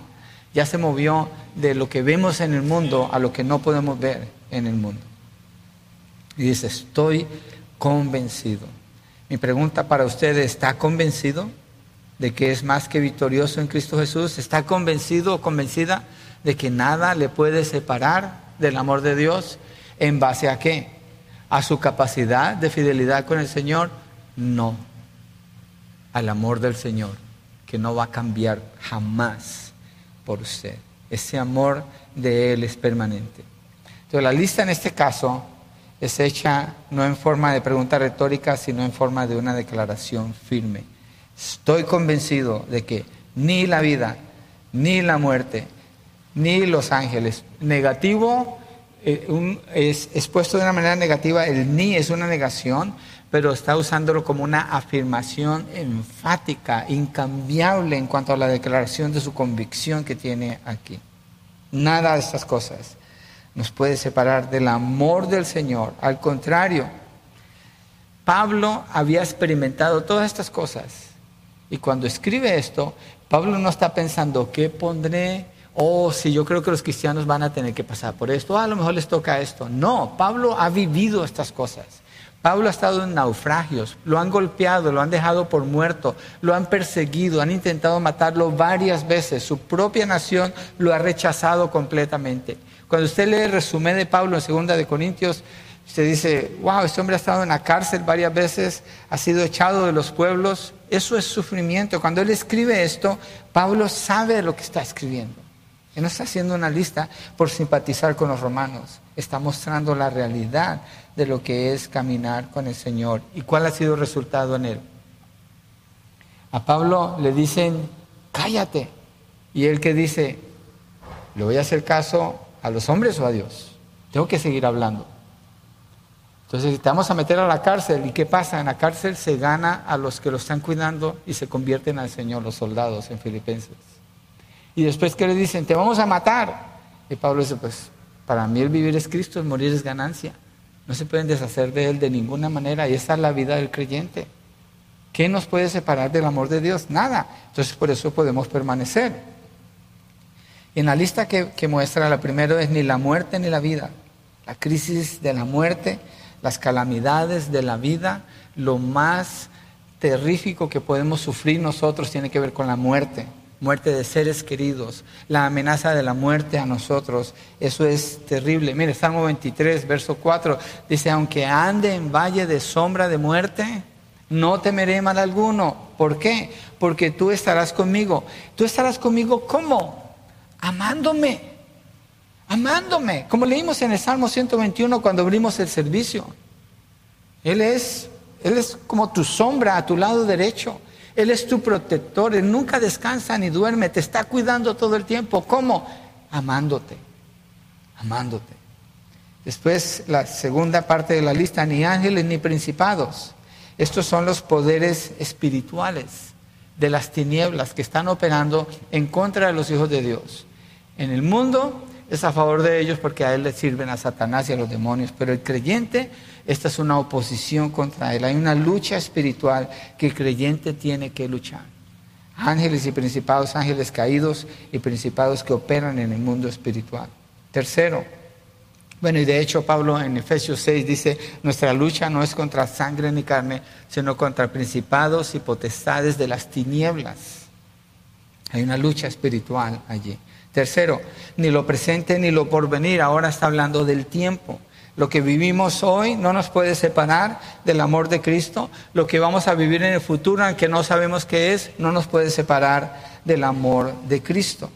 Ya se movió de lo que vemos en el mundo a lo que no podemos ver en el mundo. Y dice, estoy convencido. Mi pregunta para usted, ¿está convencido de que es más que victorioso en Cristo Jesús? ¿Está convencido o convencida de que nada le puede separar del amor de Dios? ¿En base a qué? ¿A su capacidad de fidelidad con el Señor? No. Al amor del Señor, que no va a cambiar jamás por usted. Ese amor de Él es permanente. Entonces la lista en este caso es hecha no en forma de pregunta retórica, sino en forma de una declaración firme. Estoy convencido de que ni la vida, ni la muerte, ni los ángeles, negativo, eh, es expuesto de una manera negativa, el ni es una negación, pero está usándolo como una afirmación enfática, incambiable en cuanto a la declaración de su convicción que tiene aquí. Nada de estas cosas nos puede separar del amor del Señor. Al contrario, Pablo había experimentado todas estas cosas. Y cuando escribe esto, Pablo no está pensando, ¿qué pondré? Oh, si yo creo que los cristianos van a tener que pasar por esto, a lo mejor les toca esto. No, Pablo ha vivido estas cosas. Pablo ha estado en naufragios, lo han golpeado, lo han dejado por muerto, lo han perseguido, han intentado matarlo varias veces, su propia nación lo ha rechazado completamente. Cuando usted lee el resumen de Pablo en segunda de Corintios, usted dice, wow, este hombre ha estado en la cárcel varias veces, ha sido echado de los pueblos. Eso es sufrimiento. Cuando él escribe esto, Pablo sabe lo que está escribiendo. Él no está haciendo una lista por simpatizar con los romanos. Está mostrando la realidad de lo que es caminar con el Señor y cuál ha sido el resultado en él. A Pablo le dicen, cállate. Y él que dice, ¿le voy a hacer caso a los hombres o a Dios? Tengo que seguir hablando. Entonces, te vamos a meter a la cárcel. ¿Y qué pasa? En la cárcel se gana a los que lo están cuidando y se convierten al Señor, los soldados en Filipenses. Y después, ¿qué le dicen? Te vamos a matar. Y Pablo dice, pues, para mí el vivir es Cristo, el morir es ganancia. No se pueden deshacer de Él de ninguna manera. Y esa es la vida del creyente. ¿Qué nos puede separar del amor de Dios? Nada. Entonces, por eso podemos permanecer. En la lista que, muestra, la primera es ni la muerte ni la vida. La crisis de la muerte las calamidades de la vida, lo más terrífico que podemos sufrir nosotros tiene que ver con la muerte, muerte de seres queridos, la amenaza de la muerte a nosotros, eso es terrible. Mire, Salmo 23, verso 4, dice, aunque ande en valle de sombra de muerte, no temeré mal alguno. ¿Por qué? Porque tú estarás conmigo. ¿Tú estarás conmigo cómo? Amándome amándome, como leímos en el Salmo 121 cuando abrimos el servicio. Él es, Él es como tu sombra a tu lado derecho. Él es tu protector, Él nunca descansa ni duerme, te está cuidando todo el tiempo. ¿Cómo? Amándote, amándote. Después la segunda parte de la lista, ni ángeles ni principados. Estos son los poderes espirituales de las tinieblas que están operando en contra de los hijos de Dios. En el mundo es a favor de ellos porque a él le sirven a Satanás y a los demonios, pero el creyente, esta es una oposición contra él, hay una lucha espiritual que el creyente tiene que luchar. Ángeles y principados, ángeles caídos y principados que operan en el mundo espiritual. Tercero, bueno, y de hecho Pablo en Efesios 6 dice, nuestra lucha no es contra sangre ni carne, sino contra principados y potestades de las tinieblas. Hay una lucha espiritual allí. Tercero, ni lo presente ni lo porvenir, ahora está hablando del tiempo. Lo que vivimos hoy no nos puede separar del amor de Cristo. Lo que vamos a vivir en el futuro, aunque no sabemos qué es, no nos puede separar del amor de Cristo.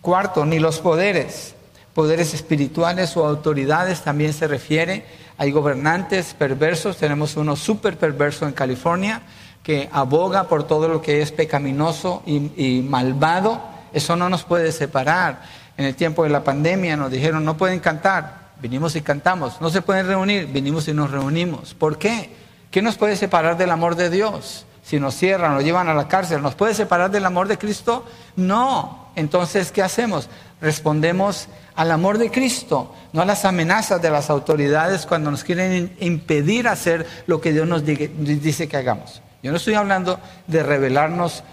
Cuarto, ni los poderes, poderes espirituales o autoridades también se refiere. Hay gobernantes perversos, tenemos uno súper perverso en California que aboga por todo lo que es pecaminoso y, y malvado eso no nos puede separar. En el tiempo de la pandemia nos dijeron, no pueden cantar, vinimos y cantamos. No se pueden reunir, vinimos y nos reunimos. ¿Por qué? ¿Qué nos puede separar del amor de Dios? Si nos cierran, nos llevan a la cárcel, ¿nos puede separar del amor de Cristo? No. Entonces, ¿qué hacemos? Respondemos al amor de Cristo, no a las amenazas de las autoridades cuando nos quieren impedir hacer lo que Dios nos dice que hagamos. Yo no estoy hablando de rebelarnos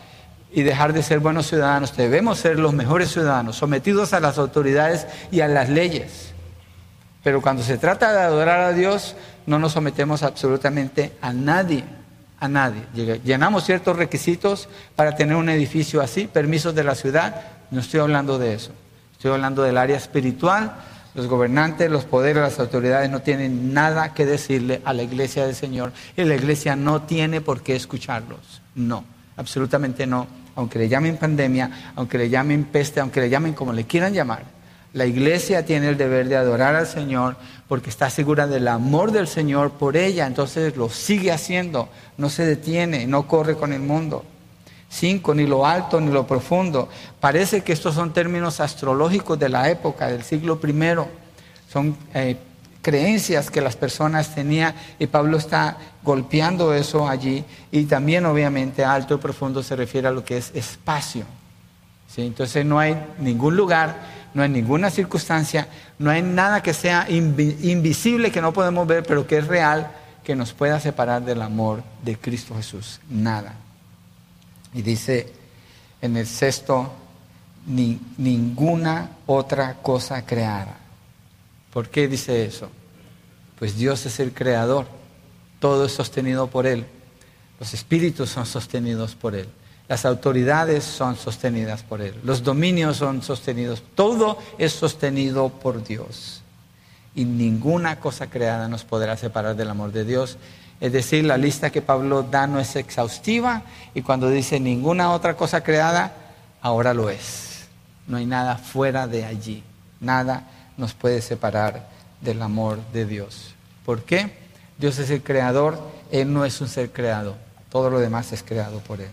y dejar de ser buenos ciudadanos. Debemos ser los mejores ciudadanos, sometidos a las autoridades y a las leyes. Pero cuando se trata de adorar a Dios, no nos sometemos absolutamente a nadie, a nadie. Llenamos ciertos requisitos para tener un edificio así, permisos de la ciudad, no estoy hablando de eso. Estoy hablando del área espiritual. Los gobernantes, los poderes, las autoridades no tienen nada que decirle a la iglesia del Señor y la iglesia no tiene por qué escucharlos. No, absolutamente no aunque le llamen pandemia, aunque le llamen peste, aunque le llamen como le quieran llamar, la iglesia tiene el deber de adorar al Señor porque está segura del amor del Señor por ella, entonces lo sigue haciendo, no se detiene, no corre con el mundo. Cinco, ni lo alto ni lo profundo. Parece que estos son términos astrológicos de la época, del siglo I. Son eh, creencias que las personas tenían y Pablo está golpeando eso allí y también obviamente alto y profundo se refiere a lo que es espacio. ¿sí? Entonces no hay ningún lugar, no hay ninguna circunstancia, no hay nada que sea invisible que no podemos ver pero que es real que nos pueda separar del amor de Cristo Jesús. Nada. Y dice en el sexto, ni ninguna otra cosa creada. ¿Por qué dice eso? Pues Dios es el creador, todo es sostenido por Él, los espíritus son sostenidos por Él, las autoridades son sostenidas por Él, los dominios son sostenidos, todo es sostenido por Dios. Y ninguna cosa creada nos podrá separar del amor de Dios. Es decir, la lista que Pablo da no es exhaustiva y cuando dice ninguna otra cosa creada, ahora lo es. No hay nada fuera de allí, nada nos puede separar del amor de Dios. ¿Por qué? Dios es el creador, Él no es un ser creado, todo lo demás es creado por Él.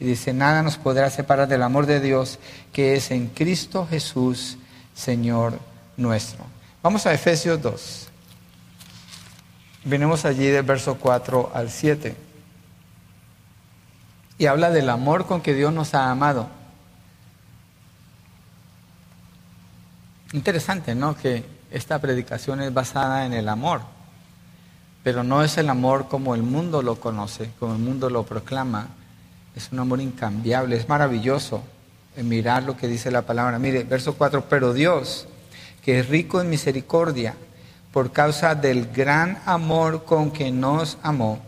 Y dice, nada nos podrá separar del amor de Dios que es en Cristo Jesús, Señor nuestro. Vamos a Efesios 2. Venimos allí del verso 4 al 7. Y habla del amor con que Dios nos ha amado. Interesante, ¿no? Que esta predicación es basada en el amor, pero no es el amor como el mundo lo conoce, como el mundo lo proclama. Es un amor incambiable, es maravilloso mirar lo que dice la palabra. Mire, verso 4, pero Dios, que es rico en misericordia, por causa del gran amor con que nos amó,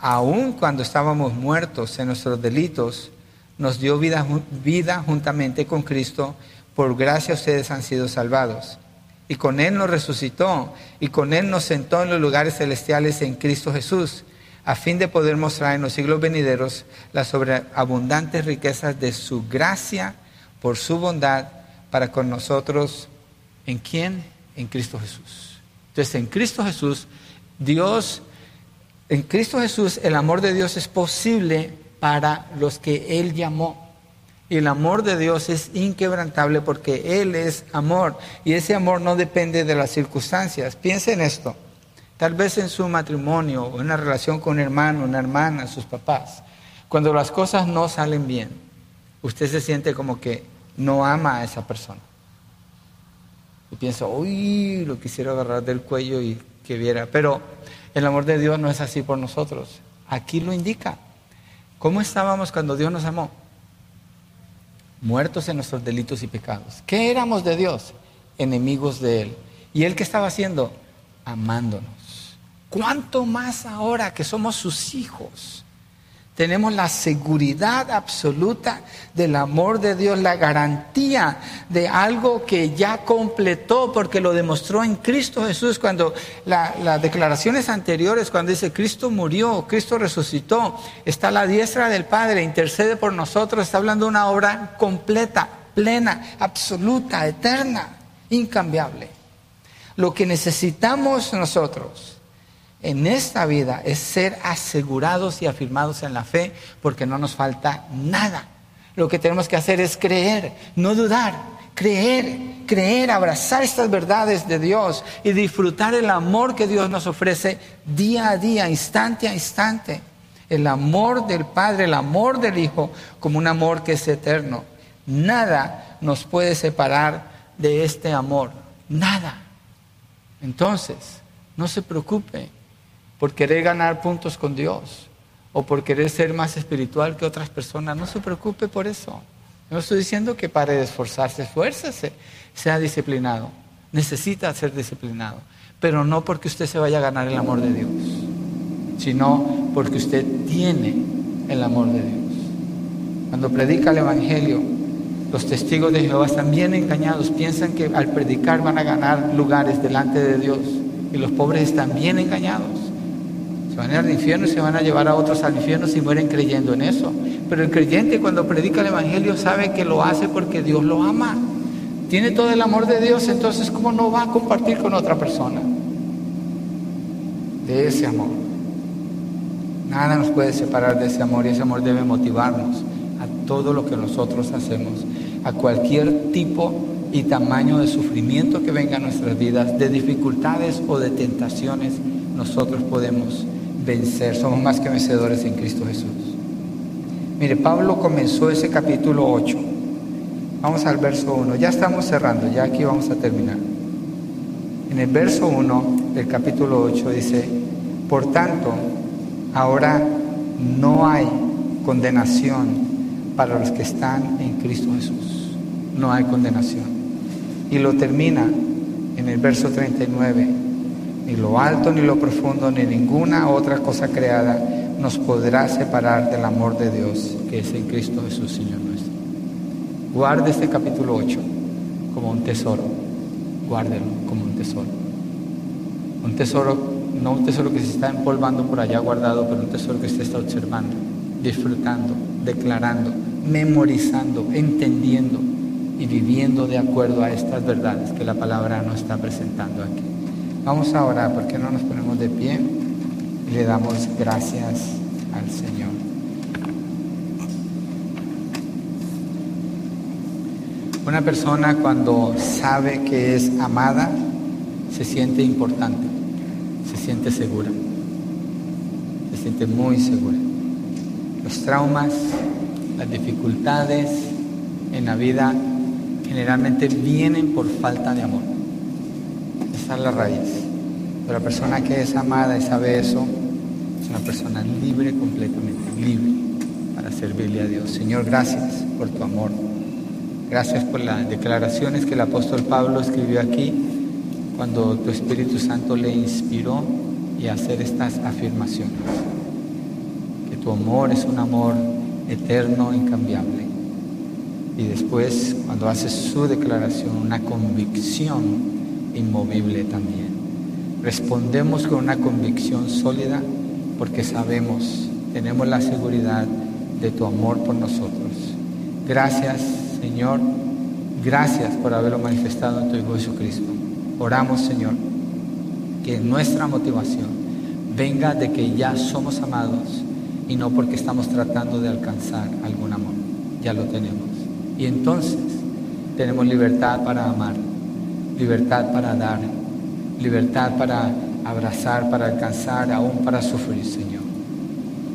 aun cuando estábamos muertos en nuestros delitos, nos dio vida, vida juntamente con Cristo, por gracia ustedes han sido salvados. Y con Él nos resucitó, y con Él nos sentó en los lugares celestiales en Cristo Jesús, a fin de poder mostrar en los siglos venideros las sobreabundantes riquezas de su gracia por su bondad para con nosotros. ¿En quién? En Cristo Jesús. Entonces, en Cristo Jesús, Dios, en Cristo Jesús, el amor de Dios es posible para los que Él llamó. Y el amor de Dios es inquebrantable porque Él es amor. Y ese amor no depende de las circunstancias. Piensen en esto. Tal vez en su matrimonio o en una relación con un hermano, una hermana, sus papás. Cuando las cosas no salen bien, usted se siente como que no ama a esa persona. Y piensa, uy, lo quisiera agarrar del cuello y que viera. Pero el amor de Dios no es así por nosotros. Aquí lo indica. ¿Cómo estábamos cuando Dios nos amó? Muertos en nuestros delitos y pecados. ¿Qué éramos de Dios? Enemigos de Él. ¿Y Él qué estaba haciendo? Amándonos. ¿Cuánto más ahora que somos sus hijos? Tenemos la seguridad absoluta del amor de Dios, la garantía de algo que ya completó porque lo demostró en Cristo Jesús cuando las declaraciones anteriores, cuando dice Cristo murió, Cristo resucitó, está la diestra del Padre, intercede por nosotros, está hablando de una obra completa, plena, absoluta, eterna, incambiable. Lo que necesitamos nosotros en esta vida es ser asegurados y afirmados en la fe porque no nos falta nada. Lo que tenemos que hacer es creer, no dudar, creer, creer, abrazar estas verdades de Dios y disfrutar el amor que Dios nos ofrece día a día, instante a instante. El amor del Padre, el amor del Hijo, como un amor que es eterno. Nada nos puede separar de este amor, nada. Entonces, no se preocupe, por querer ganar puntos con Dios o por querer ser más espiritual que otras personas. No se preocupe por eso. No estoy diciendo que pare de esforzarse, esfuércese, sea disciplinado. Necesita ser disciplinado, pero no porque usted se vaya a ganar el amor de Dios, sino porque usted tiene el amor de Dios. Cuando predica el Evangelio, los testigos de Jehová están bien engañados, piensan que al predicar van a ganar lugares delante de Dios y los pobres están bien engañados. Se van al infierno y se van a llevar a otros al infierno si mueren creyendo en eso. Pero el creyente cuando predica el Evangelio sabe que lo hace porque Dios lo ama. Tiene todo el amor de Dios, entonces ¿cómo no va a compartir con otra persona? De ese amor. Nada nos puede separar de ese amor y ese amor debe motivarnos a todo lo que nosotros hacemos, a cualquier tipo y tamaño de sufrimiento que venga a nuestras vidas, de dificultades o de tentaciones, nosotros podemos vencer, somos más que vencedores en Cristo Jesús. Mire, Pablo comenzó ese capítulo 8. Vamos al verso 1. Ya estamos cerrando, ya aquí vamos a terminar. En el verso 1 del capítulo 8 dice, por tanto, ahora no hay condenación para los que están en Cristo Jesús. No hay condenación. Y lo termina en el verso 39 ni lo alto, ni lo profundo, ni ninguna otra cosa creada nos podrá separar del amor de Dios que es en Cristo Jesús, Señor nuestro. Guarde este capítulo 8 como un tesoro. Guárdelo como un tesoro. Un tesoro, no un tesoro que se está empolvando por allá guardado, pero un tesoro que usted está observando, disfrutando, declarando, memorizando, entendiendo y viviendo de acuerdo a estas verdades que la palabra nos está presentando aquí. Vamos a orar, porque no nos ponemos de pie? Y le damos gracias al Señor. Una persona cuando sabe que es amada, se siente importante, se siente segura, se siente muy segura. Los traumas, las dificultades en la vida generalmente vienen por falta de amor. Esa es la raíz. Pero la persona que es amada y sabe eso, es una persona libre completamente, libre para servirle a Dios. Señor, gracias por tu amor. Gracias por las declaraciones que el apóstol Pablo escribió aquí cuando tu Espíritu Santo le inspiró y hacer estas afirmaciones. Que tu amor es un amor eterno, incambiable. Y después, cuando haces su declaración, una convicción inmovible también. Respondemos con una convicción sólida porque sabemos, tenemos la seguridad de tu amor por nosotros. Gracias, Señor. Gracias por haberlo manifestado en tu Hijo Jesucristo. Oramos, Señor, que nuestra motivación venga de que ya somos amados y no porque estamos tratando de alcanzar algún amor. Ya lo tenemos. Y entonces tenemos libertad para amar, libertad para dar, libertad para abrazar, para alcanzar, aún para sufrir, Señor,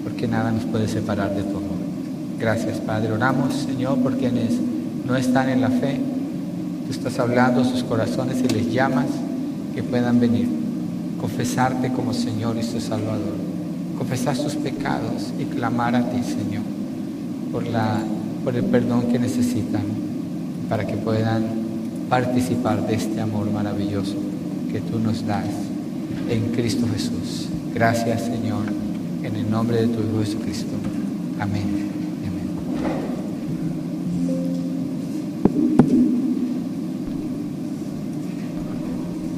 porque nada nos puede separar de tu amor. Gracias, Padre. Oramos, Señor, por quienes no están en la fe. Tú estás hablando a sus corazones y les llamas que puedan venir, confesarte como Señor y su Salvador, confesar sus pecados y clamar a ti, Señor, por, la, por el perdón que necesitan, para que puedan participar de este amor maravilloso que tú nos das en Cristo Jesús. Gracias Señor, en el nombre de tu Hijo Jesucristo. Amén.